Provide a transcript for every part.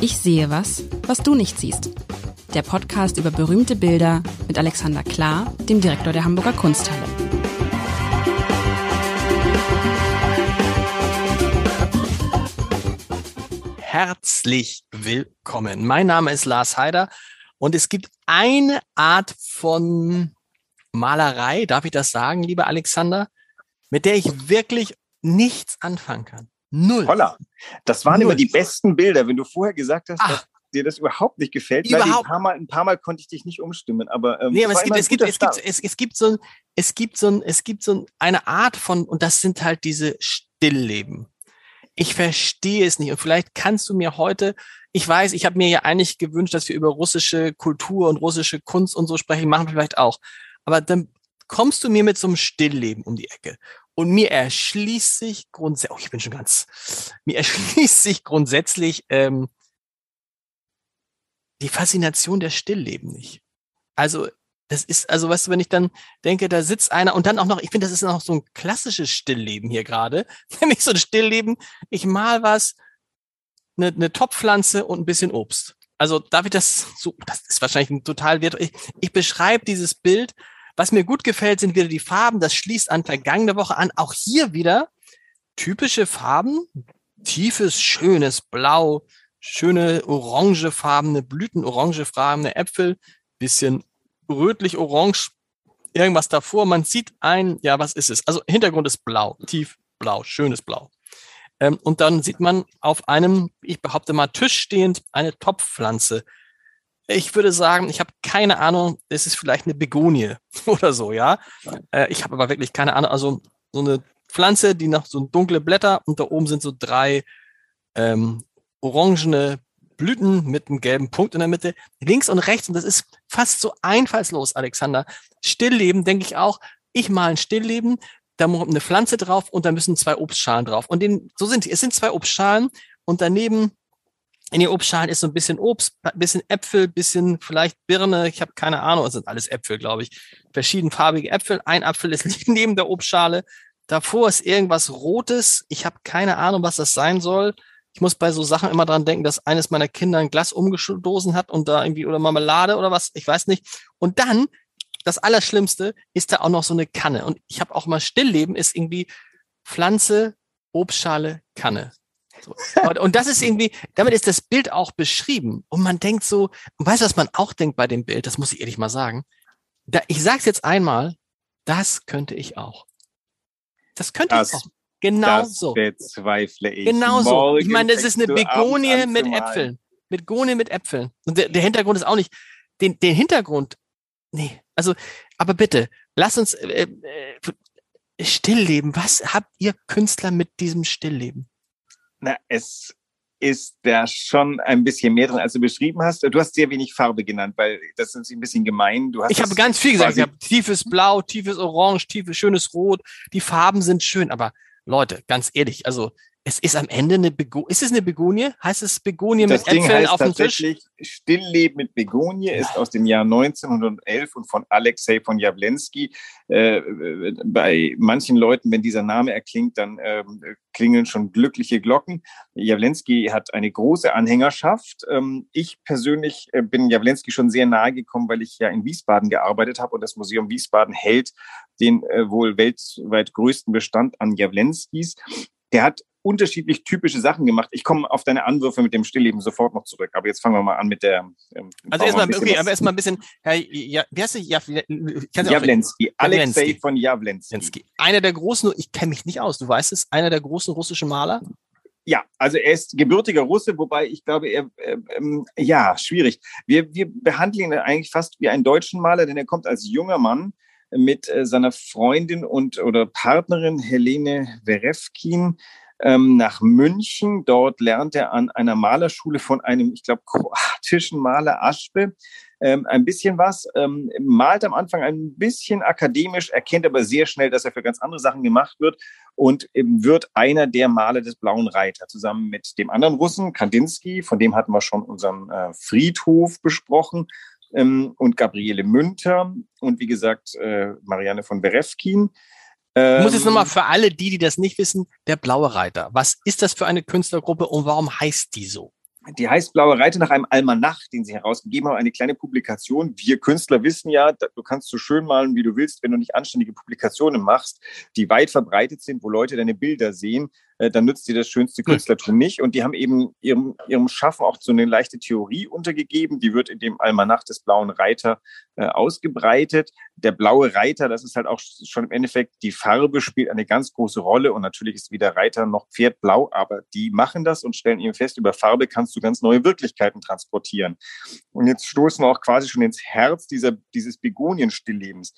Ich sehe was, was du nicht siehst. Der Podcast über berühmte Bilder mit Alexander Klar, dem Direktor der Hamburger Kunsthalle. Herzlich willkommen. Mein Name ist Lars Heider und es gibt eine Art von Malerei, darf ich das sagen, lieber Alexander, mit der ich wirklich nichts anfangen kann. Null. Holla. Das waren Null. immer die besten Bilder. Wenn du vorher gesagt hast, Ach. dass dir das überhaupt nicht gefällt, überhaupt. Ein, paar Mal, ein paar Mal konnte ich dich nicht umstimmen, aber, ähm, nee, aber es, gibt, es, gibt, es, gibt, es, es gibt so ein, es gibt so ein, es gibt so eine Art von, und das sind halt diese Stillleben. Ich verstehe es nicht. Und vielleicht kannst du mir heute, ich weiß, ich habe mir ja eigentlich gewünscht, dass wir über russische Kultur und russische Kunst und so sprechen, machen wir vielleicht auch. Aber dann kommst du mir mit so einem Stillleben um die Ecke. Und mir erschließt sich grundsätzlich, oh, ich bin schon ganz, mir erschließt sich grundsätzlich ähm, die Faszination der Stillleben nicht. Also, das ist, also, weißt du, wenn ich dann denke, da sitzt einer und dann auch noch, ich finde, das ist noch so ein klassisches Stillleben hier gerade. Nämlich so ein Stillleben, ich mal was, eine, eine Topfpflanze und ein bisschen Obst. Also, darf ich das so, das ist wahrscheinlich ein total wert. Ich, ich beschreibe dieses Bild was mir gut gefällt, sind wieder die Farben. Das schließt an vergangene Woche an. Auch hier wieder typische Farben. Tiefes, schönes Blau, schöne orangefarbene Blüten, orangefarbene Äpfel, bisschen rötlich-orange, irgendwas davor. Man sieht ein, ja, was ist es? Also Hintergrund ist blau, tief blau, schönes Blau. Ähm, und dann sieht man auf einem, ich behaupte mal, Tisch stehend eine Topfpflanze. Ich würde sagen, ich habe keine Ahnung, es ist vielleicht eine Begonie oder so, ja. Äh, ich habe aber wirklich keine Ahnung. Also so eine Pflanze, die noch so dunkle Blätter und da oben sind so drei ähm, orangene Blüten mit einem gelben Punkt in der Mitte, links und rechts. Und das ist fast so einfallslos, Alexander. Stillleben, denke ich auch. Ich mal ein Stillleben, da muss eine Pflanze drauf und da müssen zwei Obstschalen drauf. Und den, so sind die. Es sind zwei Obstschalen und daneben in den Obstschalen ist so ein bisschen Obst, ein bisschen Äpfel, bisschen vielleicht Birne, ich habe keine Ahnung, es sind alles Äpfel, glaube ich. Verschiedenfarbige Äpfel. Ein Apfel ist neben der Obstschale. Davor ist irgendwas Rotes. Ich habe keine Ahnung, was das sein soll. Ich muss bei so Sachen immer dran denken, dass eines meiner Kinder ein Glas umgestoßen hat und da irgendwie oder Marmelade oder was, ich weiß nicht. Und dann, das Allerschlimmste, ist da auch noch so eine Kanne. Und ich habe auch mal Stillleben, ist irgendwie Pflanze, Obstschale, Kanne. So. Und das ist irgendwie, damit ist das Bild auch beschrieben. Und man denkt so, und weißt du, was man auch denkt bei dem Bild? Das muss ich ehrlich mal sagen. Da, ich sag's jetzt einmal, das könnte ich auch. Das könnte das, ich auch. Genau das so. bezweifle ich. Genau so. Ich meine, das ist eine Begonie mit Äpfeln. Begonie mit Äpfeln. Und der, der Hintergrund ist auch nicht, den, den Hintergrund, nee, also, aber bitte, lass uns äh, äh, Stillleben. Was habt ihr Künstler mit diesem Stillleben? Na, es ist da schon ein bisschen mehr drin, als du beschrieben hast. Du hast sehr wenig Farbe genannt, weil das ist ein bisschen gemein. Ich habe ganz viel gesagt. Ich habe tiefes Blau, tiefes Orange, tiefes schönes Rot. Die Farben sind schön, aber Leute, ganz ehrlich, also es ist am Ende eine Begonie. Ist es eine Begonie? Heißt es Begonie das mit Ding Äpfeln auf dem Tisch? Stillleben mit Begonie ist aus dem Jahr 1911 und von Alexei von Jawlensky. Äh, bei manchen Leuten, wenn dieser Name erklingt, dann äh, klingeln schon glückliche Glocken. Jawlensky hat eine große Anhängerschaft. Ähm, ich persönlich äh, bin Jawlensky schon sehr nahe gekommen, weil ich ja in Wiesbaden gearbeitet habe und das Museum Wiesbaden hält den äh, wohl weltweit größten Bestand an Jawlenskys. Der hat unterschiedlich typische Sachen gemacht. Ich komme auf deine Anwürfe mit dem Stillleben sofort noch zurück. Aber jetzt fangen wir mal an mit der. Ähm, also erstmal, okay, aber erstmal ein bisschen, Herr, ja, wie heißt? Ja, Jawlensky, Alexei von Jawlensky. Einer der großen, ich kenne mich nicht aus, du weißt es, einer der großen russischen Maler? Ja, also er ist gebürtiger Russe, wobei ich glaube, er, äh, ähm, ja, schwierig. Wir, wir behandeln ihn eigentlich fast wie einen deutschen Maler, denn er kommt als junger Mann mit äh, seiner Freundin und oder Partnerin Helene Werefkin ähm, nach München. Dort lernt er an einer Malerschule von einem, ich glaube, kroatischen Maler Aschbe ähm, ein bisschen was, ähm, malt am Anfang ein bisschen akademisch, erkennt aber sehr schnell, dass er für ganz andere Sachen gemacht wird und ähm, wird einer der Maler des Blauen Reiter, zusammen mit dem anderen Russen, Kandinsky, von dem hatten wir schon unseren äh, Friedhof besprochen, ähm, und Gabriele Münter und wie gesagt äh, Marianne von Berefkin. Ich muss jetzt nochmal für alle die, die das nicht wissen, der blaue Reiter. Was ist das für eine Künstlergruppe und warum heißt die so? Die heißt Blaue Reiter nach einem Almanach, den sie herausgegeben haben, eine kleine Publikation. Wir Künstler wissen ja, du kannst so schön malen, wie du willst, wenn du nicht anständige Publikationen machst, die weit verbreitet sind, wo Leute deine Bilder sehen. Äh, dann nützt dir das schönste hm. Künstlertum nicht. Und die haben eben ihrem, ihrem Schaffen auch so eine leichte Theorie untergegeben. Die wird in dem Almanach des Blauen Reiter äh, ausgebreitet. Der blaue Reiter, das ist halt auch schon im Endeffekt, die Farbe spielt eine ganz große Rolle. Und natürlich ist weder Reiter noch Pferd blau, aber die machen das und stellen eben fest, über Farbe kannst du ganz neue Wirklichkeiten transportieren. Und jetzt stoßen wir auch quasi schon ins Herz dieser, dieses Begonien-Stilllebens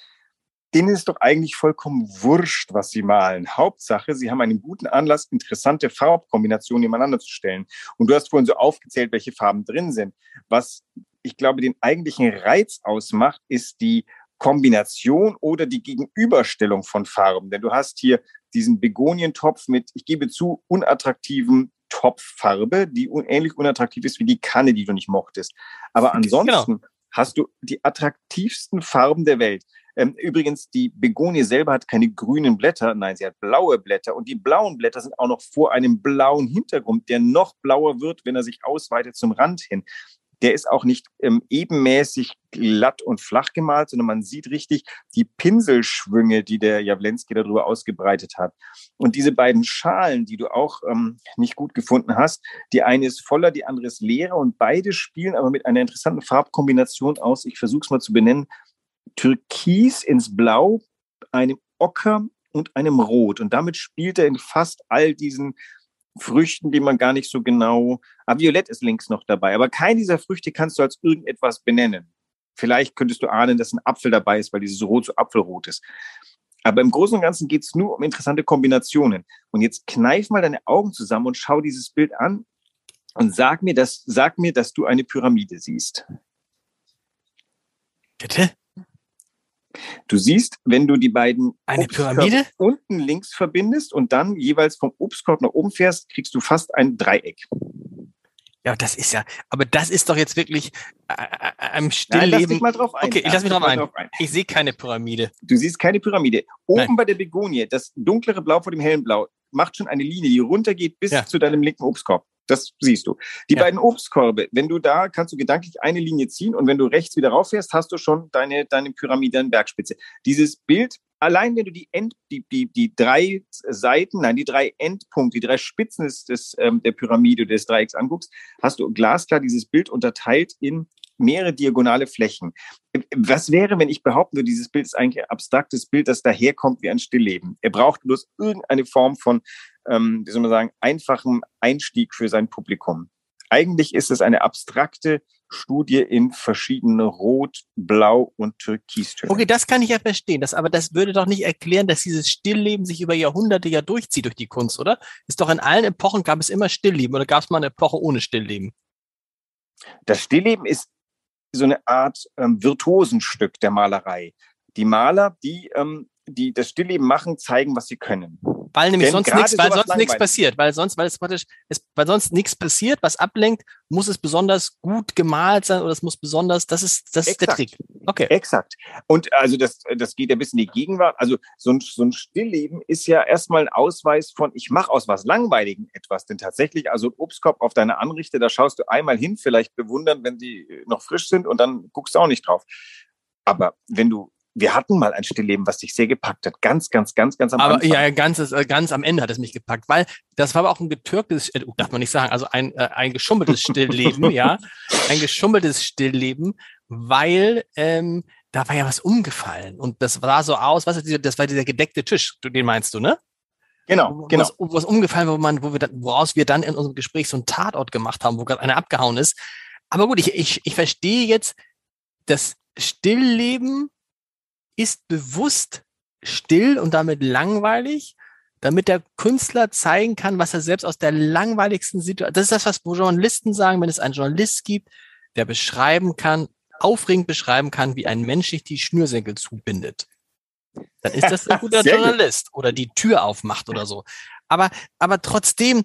denen ist doch eigentlich vollkommen wurscht, was sie malen. Hauptsache, sie haben einen guten Anlass, interessante Farbkombinationen nebeneinander zu stellen. Und du hast vorhin so aufgezählt, welche Farben drin sind. Was ich glaube, den eigentlichen Reiz ausmacht, ist die Kombination oder die Gegenüberstellung von Farben. Denn du hast hier diesen Begonientopf mit, ich gebe zu, unattraktiven Topffarbe, die ähnlich unattraktiv ist wie die Kanne, die du nicht mochtest. Aber genau. ansonsten genau. hast du die attraktivsten Farben der Welt. Ähm, übrigens, die Begonie selber hat keine grünen Blätter, nein, sie hat blaue Blätter und die blauen Blätter sind auch noch vor einem blauen Hintergrund, der noch blauer wird, wenn er sich ausweitet zum Rand hin. Der ist auch nicht ähm, ebenmäßig glatt und flach gemalt, sondern man sieht richtig die Pinselschwünge, die der Jawlensky darüber ausgebreitet hat. Und diese beiden Schalen, die du auch ähm, nicht gut gefunden hast, die eine ist voller, die andere ist leerer und beide spielen aber mit einer interessanten Farbkombination aus. Ich versuche es mal zu benennen. Türkis ins Blau, einem Ocker und einem Rot. Und damit spielt er in fast all diesen Früchten, die man gar nicht so genau. Ah, Violett ist links noch dabei, aber keine dieser Früchte kannst du als irgendetwas benennen. Vielleicht könntest du ahnen, dass ein Apfel dabei ist, weil dieses Rot so Apfelrot ist. Aber im Großen und Ganzen geht es nur um interessante Kombinationen. Und jetzt kneif mal deine Augen zusammen und schau dieses Bild an und sag mir, dass, sag mir, dass du eine Pyramide siehst. Bitte? Du siehst, wenn du die beiden eine Pyramide unten links verbindest und dann jeweils vom Obstkorb nach oben fährst, kriegst du fast ein Dreieck. Ja, das ist ja, aber das ist doch jetzt wirklich äh, äh, Stillleben. Nein, lass dich mal drauf ein. Okay, ich lass mich drauf ein. drauf ein. Ich sehe keine Pyramide. Du siehst keine Pyramide. Oben Nein. bei der Begonie, das dunklere Blau vor dem hellen Blau, macht schon eine Linie, die runtergeht bis ja. zu deinem linken Obstkorb. Das siehst du. Die ja. beiden Obstkorbe, wenn du da, kannst du gedanklich eine Linie ziehen und wenn du rechts wieder rauffährst, hast du schon deine, deine Pyramide an Bergspitze. Dieses Bild, allein wenn du die, End, die, die, die drei Seiten, nein, die drei Endpunkte, die drei Spitzen des, des, ähm, der Pyramide des Dreiecks anguckst, hast du glasklar dieses Bild unterteilt in mehrere diagonale Flächen. Was wäre, wenn ich behaupten würde, dieses Bild ist eigentlich ein abstraktes Bild, das daherkommt wie ein Stillleben? Er braucht bloß irgendeine Form von ähm, wie soll man sagen, einfachen Einstieg für sein Publikum. Eigentlich ist es eine abstrakte Studie in verschiedene Rot, Blau und Türkistöne. Okay, das kann ich ja verstehen. Das, aber das würde doch nicht erklären, dass dieses Stillleben sich über Jahrhunderte ja durchzieht durch die Kunst, oder? Ist doch in allen Epochen gab es immer Stillleben oder gab es mal eine Epoche ohne Stillleben? Das Stillleben ist so eine Art ähm, Virtuosenstück der Malerei. Die Maler, die, ähm, die das Stillleben machen, zeigen, was sie können. Weil nämlich Denn sonst nichts, weil sonst nichts passiert, weil sonst, weil es praktisch, es, weil sonst nichts passiert, was ablenkt, muss es besonders gut gemalt sein oder es muss besonders, das ist, das Exakt. ist der Trick. Okay. Exakt. Und also das, das geht ja bis in die Gegenwart. Also so ein, so ein Stillleben ist ja erstmal ein Ausweis von, ich mache aus was Langweiligen etwas. Denn tatsächlich, also ein Obstkorb auf deine Anrichte, da schaust du einmal hin, vielleicht bewundern, wenn die noch frisch sind und dann guckst du auch nicht drauf. Aber wenn du wir hatten mal ein Stillleben, was dich sehr gepackt hat. Ganz, ganz, ganz, ganz am aber, Anfang. Ja, ganz, äh, ganz am Ende hat es mich gepackt, weil das war aber auch ein getürktes, äh, darf man nicht sagen, also ein, äh, ein geschummeltes Stillleben, ja. Ein geschummeltes Stillleben, weil ähm, da war ja was umgefallen. Und das sah so aus, was ist das war dieser gedeckte Tisch, den meinst du, ne? Genau, genau. Was, was umgefallen, wo man, wo wir dann, woraus wir dann in unserem Gespräch so einen Tatort gemacht haben, wo gerade einer abgehauen ist. Aber gut, ich, ich, ich verstehe jetzt, das Stillleben ist bewusst still und damit langweilig, damit der Künstler zeigen kann, was er selbst aus der langweiligsten Situation, das ist das, was Journalisten sagen, wenn es einen Journalist gibt, der beschreiben kann, aufregend beschreiben kann, wie ein Mensch sich die Schnürsenkel zubindet. Dann ist das ein guter Journalist gut. oder die Tür aufmacht oder so. Aber, aber trotzdem,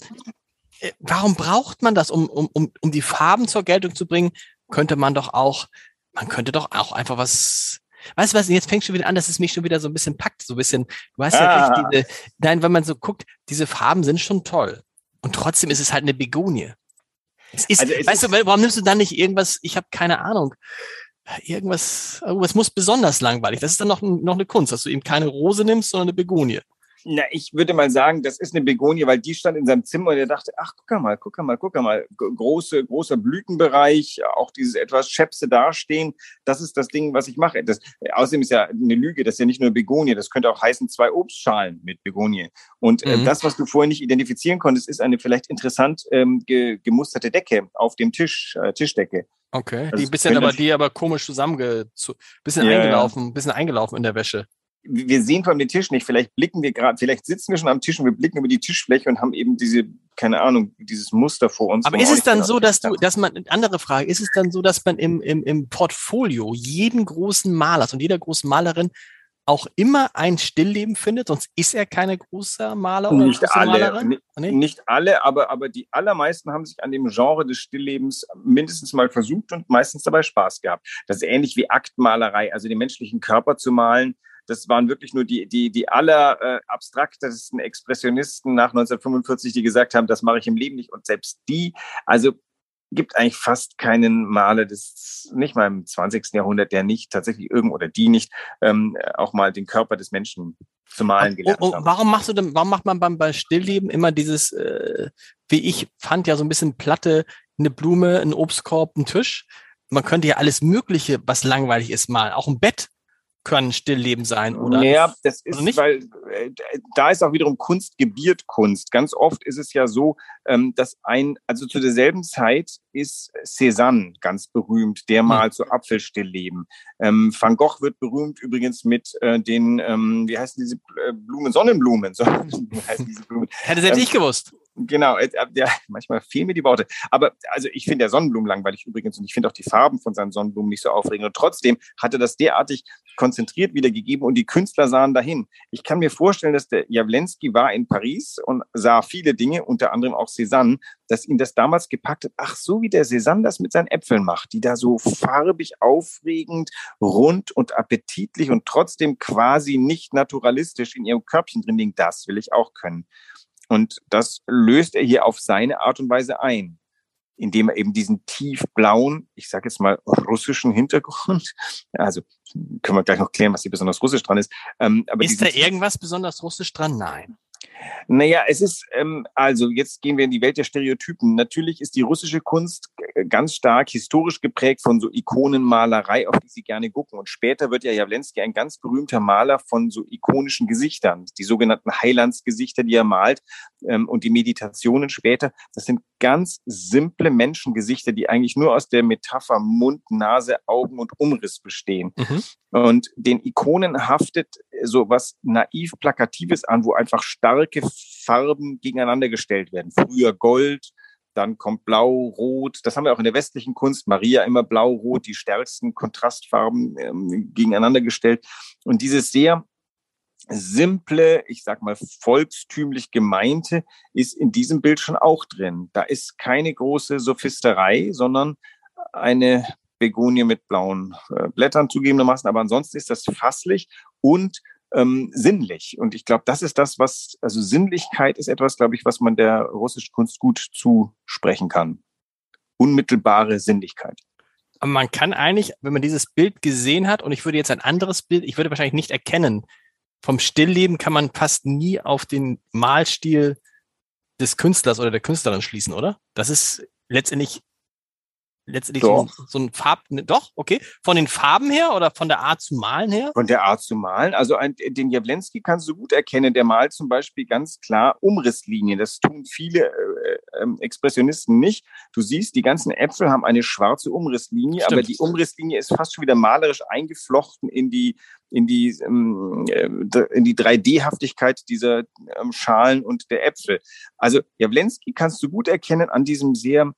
äh, warum braucht man das, um, um, um, um die Farben zur Geltung zu bringen? Könnte man doch auch, man könnte doch auch einfach was weißt du was, jetzt fängt schon wieder an, dass es mich schon wieder so ein bisschen packt, so ein bisschen, du hast ja recht, Ah. diese, nein, wenn man so guckt, diese Farben sind schon toll. Und trotzdem ist es halt eine Begonie. Es ist, Also es weißt ist- du, warum nimmst du dann nicht irgendwas, ich habe keine Ahnung, irgendwas, irgendwas muss besonders langweilig. Das ist dann noch, noch eine Kunst, dass du eben keine Rose nimmst, sondern eine Begonie. Na, ich würde mal sagen, das ist eine Begonie, weil die stand in seinem Zimmer und er dachte, ach, guck mal, guck mal, guck mal, große, großer Blütenbereich, auch dieses etwas Schäpse dastehen, das ist das Ding, was ich mache. Das, außerdem ist ja eine Lüge, das ist ja nicht nur Begonie, das könnte auch heißen zwei Obstschalen mit Begonie. Und äh, Mhm. das, was du vorher nicht identifizieren konntest, ist eine vielleicht interessant ähm, ge gemusterte Decke auf dem Tisch, äh, Tischdecke. Okay. Also die bisschen aber, die aber komisch zusammenge, zu, bisschen ja. eingelaufen, bisschen eingelaufen in der Wäsche. Wir sehen von dem Tisch nicht. Vielleicht blicken wir gerade, vielleicht sitzen wir schon am Tisch und wir blicken über die Tischfläche und haben eben diese, keine Ahnung, dieses Muster vor uns. Aber ist es dann so, dass du, dass man, andere Frage, ist es dann so, dass man im, im, im Portfolio jeden großen Malers und jeder großen Malerin auch immer ein Stillleben findet, sonst ist er keine großer Maler oder Nicht große alle, Malerin? Nee? nicht alle, aber, aber die allermeisten haben sich an dem Genre des Stilllebens mindestens mal versucht und meistens dabei Spaß gehabt. Das ist ähnlich wie Aktmalerei, also den menschlichen Körper zu malen. Das waren wirklich nur die, die, die aller äh, abstraktesten Expressionisten nach 1945, die gesagt haben, das mache ich im Leben nicht. Und selbst die, also gibt eigentlich fast keinen Maler des, nicht mal im 20. Jahrhundert, der nicht tatsächlich irgend oder die nicht ähm, auch mal den Körper des Menschen zu malen gelernt Und, und haben. warum machst du denn, warum macht man beim, beim Stillleben immer dieses, äh, wie ich fand ja so ein bisschen Platte, eine Blume, ein Obstkorb, ein Tisch? Man könnte ja alles Mögliche, was langweilig ist, malen. Auch ein Bett können Stillleben sein, oder? Naja, das ist, nicht? weil äh, da ist auch wiederum Kunst gebiert Kunst. Ganz oft ist es ja so, ähm, dass ein, also zu derselben Zeit ist Cézanne ganz berühmt, der Hm. malt so Apfelstillleben. Ähm, Van Gogh wird berühmt übrigens mit äh, den, ähm, wie heißen diese äh, Blumen? Sonnenblumen. Sonnenblumen heißen diese Blumen. Hätte selbst Ähm, ich gewusst. Genau, äh, ja, manchmal fehlen mir die Worte. Aber also ich finde der Sonnenblumen langweilig übrigens und ich finde auch die Farben von seinen Sonnenblumen nicht so aufregend. Und trotzdem hat er das derartig konzentriert wiedergegeben und die Künstler sahen dahin. Ich kann mir vorstellen, dass der Jawlensky war in Paris und sah viele Dinge, unter anderem auch Cézanne, dass ihn das damals gepackt hat. Ach, so wie der Cézanne das mit seinen Äpfeln macht, die da so farbig, aufregend, rund und appetitlich und trotzdem quasi nicht naturalistisch in ihrem Körbchen drin liegen. Das will ich auch können. Und das löst er hier auf seine Art und Weise ein, indem er eben diesen tiefblauen, ich sage jetzt mal russischen Hintergrund, also können wir gleich noch klären, was hier besonders russisch dran ist. Ähm, aber Ist da irgendwas besonders russisch dran? Nein. naja, es ist, ähm, also jetzt gehen wir in die Welt der Stereotypen. Natürlich ist die russische Kunst ganz stark historisch geprägt von so Ikonenmalerei, auf die sie gerne gucken. Und später wird ja Jawlensky ein ganz berühmter Maler von so ikonischen Gesichtern, die sogenannten Heilandsgesichter, die er malt ähm, und die Meditationen später. Das sind ganz simple Menschengesichter, die eigentlich nur aus der Metapher Mund, Nase, Augen und Umriss bestehen. Mhm. Und den Ikonen haftet so was naiv Plakatives an, wo einfach starke Farben gegeneinander gestellt werden. Früher Gold, dann kommt Blau, Rot. Das haben wir auch in der westlichen Kunst. Maria immer Blau, Rot, die stärksten Kontrastfarben ähm, gegeneinander gestellt. Und dieses sehr simple, ich sag mal volkstümlich gemeinte, ist in diesem Bild schon auch drin. Da ist keine große Sophisterei, sondern eine Begonie mit blauen äh, Blättern zugegebenermaßen, aber ansonsten ist das fasslich und ähm, sinnlich. Und ich glaube, das ist das, was, also Sinnlichkeit ist etwas, glaube ich, was man der russischen Kunst gut zusprechen kann. Unmittelbare Sinnlichkeit. Aber man kann eigentlich, wenn man dieses Bild gesehen hat, und ich würde jetzt ein anderes Bild, ich würde wahrscheinlich nicht erkennen, vom Stillleben kann man fast nie auf den Malstil des Künstlers oder der Künstlerin schließen, oder? Das ist letztendlich letztendlich so, so ein Farb, ne, doch, okay. Von den Farben her oder von der Art zu malen her? Von der Art zu malen. Also ein, den Jawlensky kannst du gut erkennen. Der malt zum Beispiel ganz klar Umrisslinien. Das tun viele äh, äh, Expressionisten nicht. Du siehst, die ganzen Äpfel haben eine schwarze Umrisslinie, Stimmt. aber die Umrisslinie ist fast schon wieder malerisch eingeflochten in die in die ähm, äh, in die 3D-Haftigkeit dieser ähm, Schalen und der Äpfel. Also Jawlensky kannst du gut erkennen an diesem sehr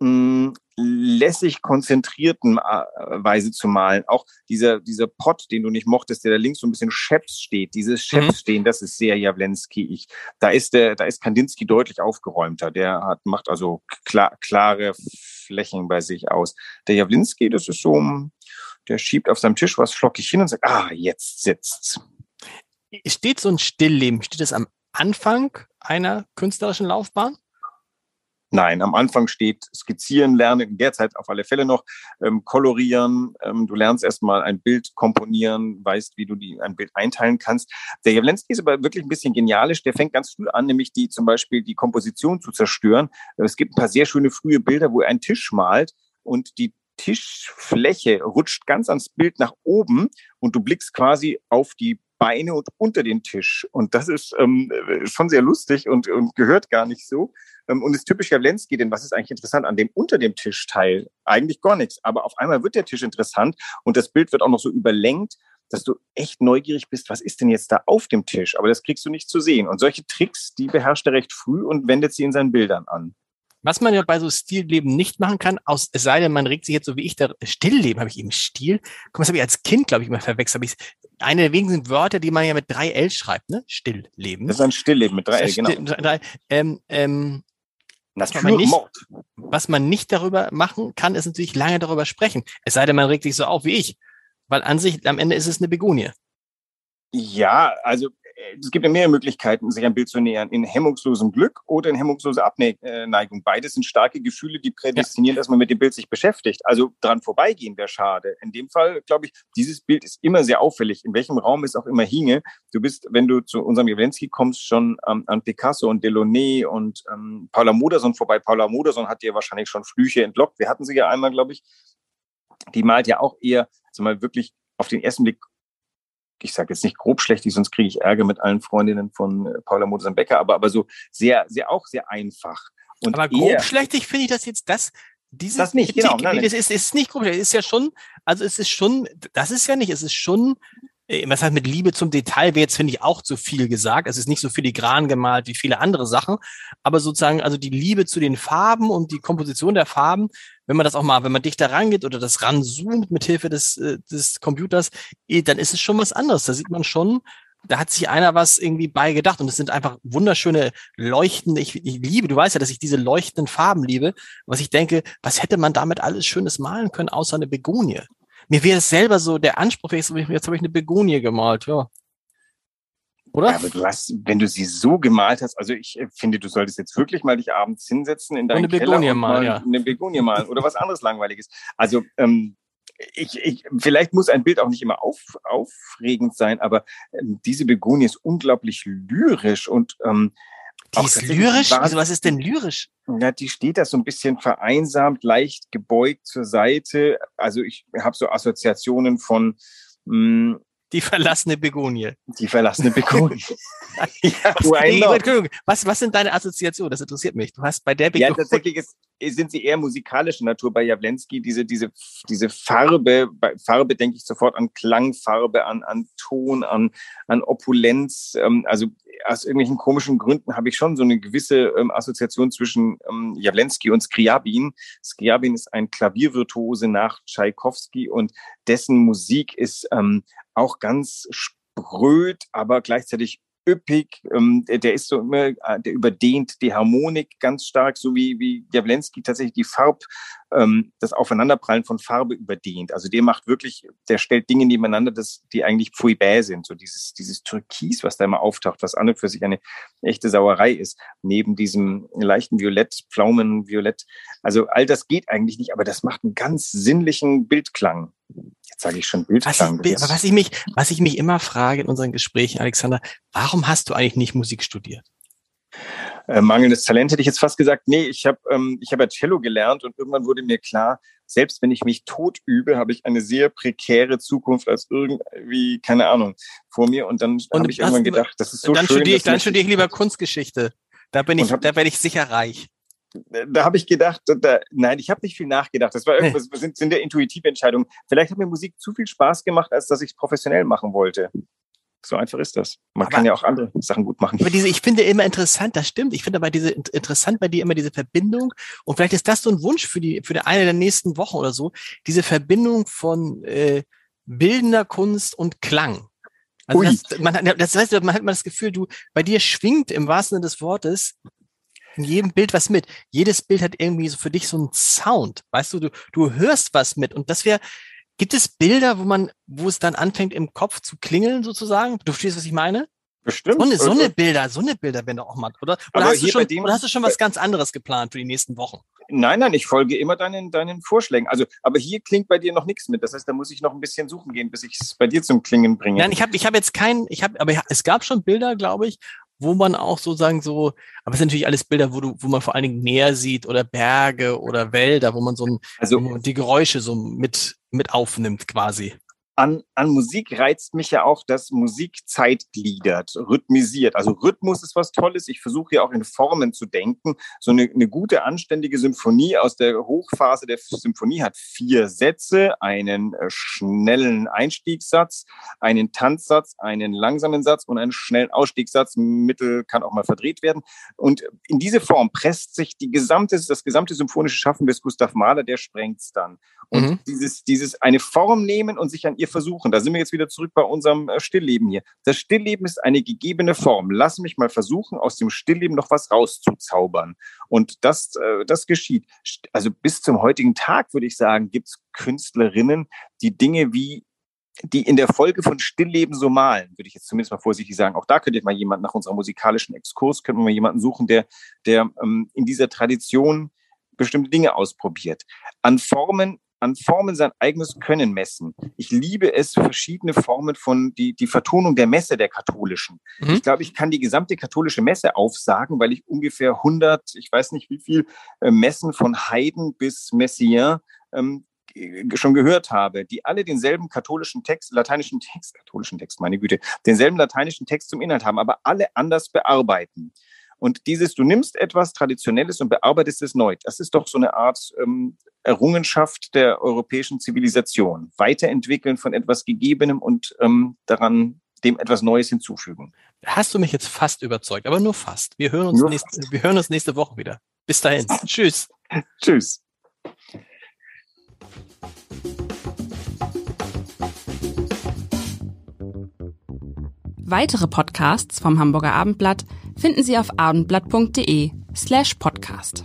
mh, lässig konzentrierten äh, Weise zu malen. Auch dieser, dieser Pott, den du nicht mochtest, der da links so ein bisschen Chefs steht, dieses Chefs stehen, das ist sehr Jawlensky. Ich, da ist der, da ist Kandinsky deutlich aufgeräumter. Der hat, macht also klar, klare Flächen bei sich aus. Der Jawlensky, das ist so, der schiebt auf seinem Tisch was flockig hin und sagt, ah, jetzt sitzt's. Steht so ein Stillleben, steht es am Anfang einer künstlerischen Laufbahn? Nein, am Anfang steht skizzieren, lernen, derzeit auf alle Fälle noch ähm, kolorieren. Ähm, du lernst erstmal ein Bild komponieren, weißt, wie du die, ein Bild einteilen kannst. Der Jawlensky ist aber wirklich ein bisschen genialisch. Der fängt ganz früh an, nämlich die zum Beispiel die Komposition zu zerstören. Es gibt ein paar sehr schöne frühe Bilder, wo er einen Tisch malt und die Tischfläche rutscht ganz ans Bild nach oben und du blickst quasi auf die Beine und unter den Tisch. Und das ist ähm, schon sehr lustig und, und gehört gar nicht so. Ähm, und ist typisch Jawlensky, denn was ist eigentlich interessant an dem unter dem Tischteil? Eigentlich gar nichts. Aber auf einmal wird der Tisch interessant und das Bild wird auch noch so überlenkt, dass du echt neugierig bist, was ist denn jetzt da auf dem Tisch? Aber das kriegst du nicht zu sehen. Und solche Tricks, die beherrscht er recht früh und wendet sie in seinen Bildern an. Was man ja bei so Stilleben nicht machen kann, aus, es sei denn, man regt sich jetzt so wie ich, da, Stillleben habe ich eben Stil. Guck mal, das habe ich als Kind, glaube ich, mal verwechselt. Hab ich, eine der wenigen Wörter, die man ja mit drei L schreibt, ne? Stillleben. Das ist ein Stillleben mit drei L, genau. Drei, ähm, ähm, was man, nicht, was man nicht darüber machen kann, ist natürlich lange darüber sprechen. Es sei denn, man regt sich so auf wie ich. Weil an sich, am Ende ist es eine Begonie. Ja, also es gibt ja mehrere Möglichkeiten, sich ein Bild zu nähern. In hemmungslosem Glück oder in hemmungsloser Abneigung. Beides sind starke Gefühle, die prädestinieren, ja. dass man mit dem Bild sich beschäftigt. Also dran vorbeigehen wäre schade. In dem Fall, glaube ich, dieses Bild ist immer sehr auffällig. In welchem Raum es auch immer hinge. Du bist, wenn du zu unserem Jawlensky kommst, schon ähm, an Picasso und Delaunay und ähm, Paula Modersohn vorbei. Paula Modersohn hat dir wahrscheinlich schon Flüche entlockt. Wir hatten sie ja einmal, glaube ich. Die malt ja auch eher, also mal wirklich auf den ersten Blick ich sage jetzt nicht grobschlächtig, sonst kriege ich Ärger mit allen Freundinnen von äh, Paula Modersohn-Becker, aber, aber so sehr, sehr auch sehr einfach. Und aber grobschlächtig finde ich das jetzt, das, dieses das nicht, Kritik, genau. Nein, das ist, ist nicht grobschlächtig, ist ja schon, also es ist schon, das ist ja nicht, es ist schon, äh, was heißt mit Liebe zum Detail wäre jetzt, finde ich, auch zu viel gesagt. Es ist nicht so filigran gemalt wie viele andere Sachen, aber sozusagen, also die Liebe zu den Farben und die Komposition der Farben wenn man das auch mal, wenn man dichter rangeht oder das ranzoomt mit Hilfe des, äh, des Computers, eh, dann ist es schon was anderes. Da sieht man schon, da hat sich einer was irgendwie beigedacht und es sind einfach wunderschöne leuchtende, ich, ich liebe, du weißt ja, dass ich diese leuchtenden Farben liebe, was ich denke, was hätte man damit alles Schönes malen können, außer eine Begonie? Mir wäre es selber so der Anspruch, jetzt habe ich eine Begonie gemalt, ja. Oder? Aber du hast, wenn du sie so gemalt hast, also ich äh, finde, du solltest jetzt wirklich mal dich abends hinsetzen in deinen eine Keller Begonie und mal, ja. eine Begonie malen oder was anderes Langweiliges. Also ähm, ich, ich, vielleicht muss ein Bild auch nicht immer auf, aufregend sein, aber ähm, diese Begonie ist unglaublich lyrisch und ähm, die ist lyrisch? Also was ist denn lyrisch? Ja, die steht da so ein bisschen vereinsamt, leicht gebeugt zur Seite. Also ich habe so Assoziationen von mh, hm, die verlassene Begonie. Die verlassene Begonie. ja, was, was, was sind deine Assoziationen? Das interessiert mich. Du hast bei der Begonie. Ja, tatsächlich ist, sind sie eher musikalischer Natur bei Jawlensky. Diese, diese, diese Farbe, bei Farbe denke ich sofort an Klangfarbe, an, an Ton, an, an Opulenz. Ähm, also aus irgendwelchen komischen Gründen habe ich schon so eine gewisse ähm, Assoziation zwischen ähm, Jawlensky und Skriabin. Skriabin ist ein Klaviervirtuose nach Tschaikowski und dessen Musik ist ähm, auch ganz spröd, aber gleichzeitig üppig. Ähm, der ist so immer, äh, der überdehnt die Harmonik ganz stark, so wie, wie Jawlensky tatsächlich die Farb, ähm, das Aufeinanderprallen von Farbe überdehnt. Also der macht wirklich, der stellt Dinge nebeneinander, das, die eigentlich Fouibert sind. So dieses, dieses Türkis, was da immer auftaucht, was an und für sich eine echte Sauerei ist, neben diesem leichten Violett, Pflaumenviolett. Also all das geht eigentlich nicht, aber das macht einen ganz sinnlichen Bildklang. Jetzt sage ich schon Bildklang. Was ich, aber was ich mich, was ich mich immer frage in unseren Gesprächen, Alexander, warum hast du eigentlich nicht Musik studiert? Äh, mangelndes Talent hätte ich jetzt fast gesagt. Nee, ich habe ähm, ich hab ja Cello gelernt und irgendwann wurde mir klar, selbst wenn ich mich tot übe, habe ich eine sehr prekäre Zukunft als irgendwie, keine Ahnung, vor mir. Und dann habe ich irgendwann gedacht, das ist so dann schön. Studiere ich, dann studiere ich lieber Kunstgeschichte. Da bin ich, hab, da werde ich sicher reich da habe ich gedacht, da, nein, ich habe nicht viel nachgedacht. Das war irgendwas, sind, sind ja intuitive Entscheidungen. Vielleicht hat mir Musik zu viel Spaß gemacht, als dass ich es professionell machen wollte. So einfach ist das. Man aber, kann ja auch andere Sachen gut machen. Aber diese, ich finde immer interessant, das stimmt. Ich finde aber diese interessant bei dir immer diese Verbindung. Und vielleicht ist das so ein Wunsch für die, für die eine der nächsten Wochen oder so. Diese Verbindung von äh, bildender Kunst und Klang. Also das, man, das heißt, man hat man das Gefühl, du, bei dir schwingt im wahrsten Sinne des Wortes in jedem Bild was mit. Jedes Bild hat irgendwie so für dich so einen Sound. Weißt du, du, du hörst was mit. Und das wäre, Gibt es Bilder, wo man, wo es dann anfängt im Kopf zu klingeln sozusagen? Du verstehst, was ich meine? Bestimmt. So eine, so eine Also, Bilder, so eine Bilder werden doch auch mal, oder? Oder hast, schon, dem- oder hast du schon was ganz anderes geplant für die nächsten Wochen? Nein, nein, ich folge immer deinen, deinen Vorschlägen. Also, aber hier klingt bei dir noch nichts mit. Das heißt, da muss ich noch ein bisschen suchen gehen, bis ich es bei dir zum Klingen bringe. Nein, ich habe ich hab jetzt keinen, ich habe, aber es gab schon Bilder, glaube ich, wo man auch sozusagen so, aber es sind natürlich alles Bilder, wo du, wo man vor allen Dingen Meer sieht oder Berge oder Wälder, wo man so ein, also wo man die Geräusche so mit, mit aufnimmt quasi. An, an Musik reizt mich ja auch, dass Musik zeitgliedert, rhythmisiert. Also Rhythmus ist was Tolles. Ich versuche ja auch in Formen zu denken. So eine, eine gute, anständige Symphonie aus der Hochphase der Symphonie hat vier Sätze, einen äh, schnellen Einstiegssatz, einen Tanzsatz, einen langsamen Satz und einen schnellen Ausstiegssatz. Mittel kann auch mal verdreht werden. Und in diese Form presst sich die gesamte, das gesamte symphonische Schaffen des Gustav Mahler, der sprengt's dann. Und Mhm. dieses, dieses eine Form nehmen und sich an ihr versuchen, da sind wir jetzt wieder zurück bei unserem äh, Stillleben hier. Das Stillleben ist eine gegebene Form. Lass mich mal versuchen, aus dem Stillleben noch was rauszuzaubern. Und das, äh, das geschieht. Also bis zum heutigen Tag, würde ich sagen, gibt's Künstlerinnen, die Dinge wie die in der Folge von Stillleben so malen, würde ich jetzt zumindest mal vorsichtig sagen. Auch da könnte mal jemand nach unserem musikalischen Exkurs, könnte man mal jemanden suchen, der, der ähm, in dieser Tradition bestimmte Dinge ausprobiert. An Formen, an Formen sein eigenes Können messen. Ich liebe es, verschiedene Formen von die, die Vertonung der Messe der katholischen. Mhm. Ich glaube, ich kann die gesamte katholische Messe aufsagen, weil ich ungefähr 100, ich weiß nicht wie viel äh, Messen von Haydn bis Messiaen ähm, schon gehört habe, die alle denselben katholischen Text, lateinischen Text, katholischen Text, meine Güte, denselben lateinischen Text zum Inhalt haben, aber alle anders bearbeiten. Und dieses, du nimmst etwas Traditionelles und bearbeitest es neu. Das ist doch so eine Art ähm, Errungenschaft der europäischen Zivilisation. Weiterentwickeln von etwas Gegebenem und ähm, daran dem etwas Neues hinzufügen. Hast du mich jetzt fast überzeugt, aber nur fast. Wir hören uns, nächste, wir hören uns nächste Woche wieder. Bis dahin. Tschüss. Tschüss. Weitere Podcasts vom Hamburger Abendblatt finden Sie auf abendblatt.de slash podcast.